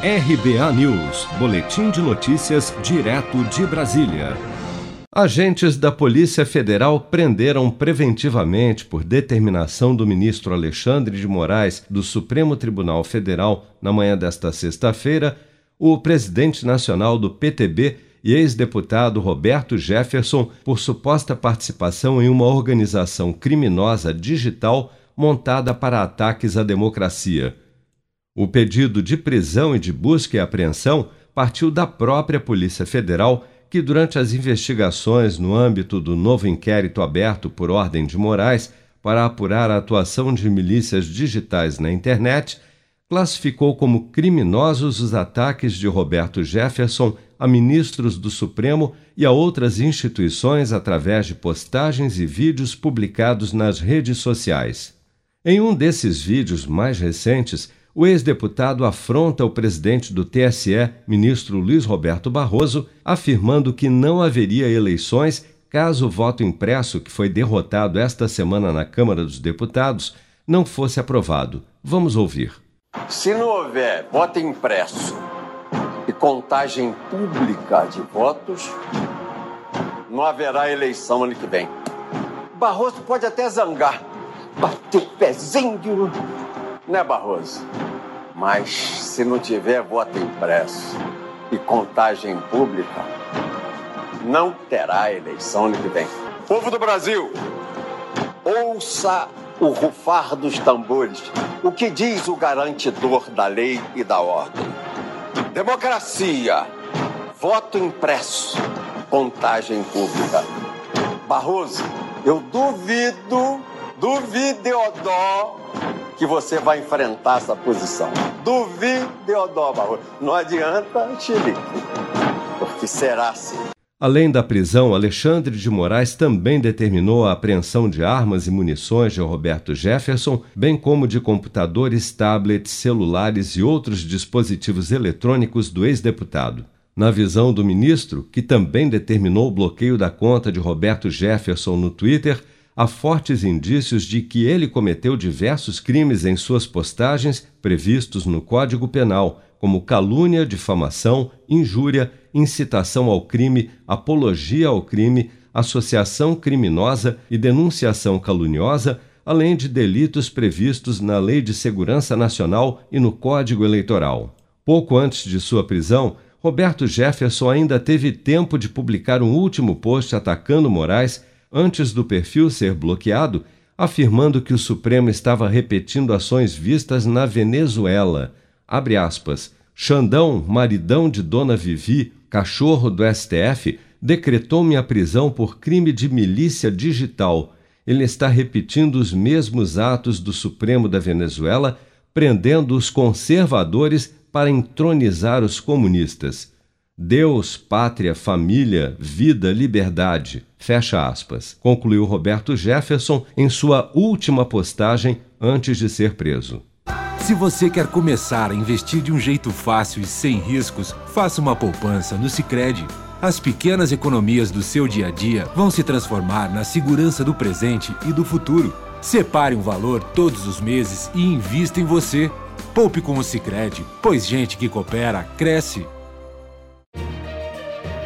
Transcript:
RBA News, Boletim de Notícias, direto de Brasília. Agentes da Polícia Federal prenderam preventivamente, por determinação do ministro Alexandre de Moraes do Supremo Tribunal Federal, na manhã desta sexta-feira, o presidente nacional do PTB e ex-deputado Roberto Jefferson por suposta participação em uma organização criminosa digital montada para ataques à democracia. O pedido de prisão e de busca e apreensão partiu da própria Polícia Federal, que, durante as investigações no âmbito do novo inquérito aberto por ordem de Moraes para apurar a atuação de milícias digitais na internet, classificou como criminosos os ataques de Roberto Jefferson a ministros do Supremo e a outras instituições através de postagens e vídeos publicados nas redes sociais. Em um desses vídeos mais recentes, o ex-deputado afronta o presidente do TSE, ministro Luiz Roberto Barroso, afirmando que não haveria eleições caso o voto impresso, que foi derrotado esta semana na Câmara dos Deputados, não fosse aprovado. Vamos ouvir. Se não houver voto impresso e contagem pública de votos, não haverá eleição ano que vem. Barroso pode até zangar, bater pezinho, né, Barroso? Mas se não tiver voto impresso e contagem pública, não terá eleição ano que vem. Povo do Brasil, ouça o rufar dos tambores. O que diz o garantidor da lei e da ordem? Democracia, voto impresso, contagem pública. Barroso, eu duvido, duvido, Deodó, que você vai enfrentar essa posição. Duvide, Deodó Barroso. Não adianta, Chilique, porque será assim. Além da prisão, Alexandre de Moraes também determinou a apreensão de armas e munições de Roberto Jefferson, bem como de computadores, tablets, celulares e outros dispositivos eletrônicos do ex-deputado. Na visão do ministro, que também determinou o bloqueio da conta de Roberto Jefferson no Twitter, há fortes indícios de que ele cometeu diversos crimes em suas postagens previstos no Código Penal, como calúnia, difamação, injúria, incitação ao crime, apologia ao crime, associação criminosa e denunciação caluniosa, além de delitos previstos na Lei de Segurança Nacional e no Código Eleitoral. Pouco antes de sua prisão, Roberto Jefferson ainda teve tempo de publicar um último post atacando Moraes antes do perfil ser bloqueado, afirmando que o Supremo estava repetindo ações vistas na Venezuela. Abre aspas. Xandão, maridão de Dona Vivi, cachorro do STF, decretou minha prisão por crime de milícia digital. Ele está repetindo os mesmos atos do Supremo da Venezuela, prendendo os conservadores para entronizar os comunistas. Deus, pátria, família, vida, liberdade. Fecha aspas. Concluiu Roberto Jefferson em sua última postagem antes de ser preso. Se você quer começar a investir de um jeito fácil e sem riscos, faça uma poupança no Sicredi. As pequenas economias do seu dia a dia vão se transformar na segurança do presente e do futuro. Separe um valor todos os meses e invista em você. Poupe com o Sicredi, pois gente que coopera cresce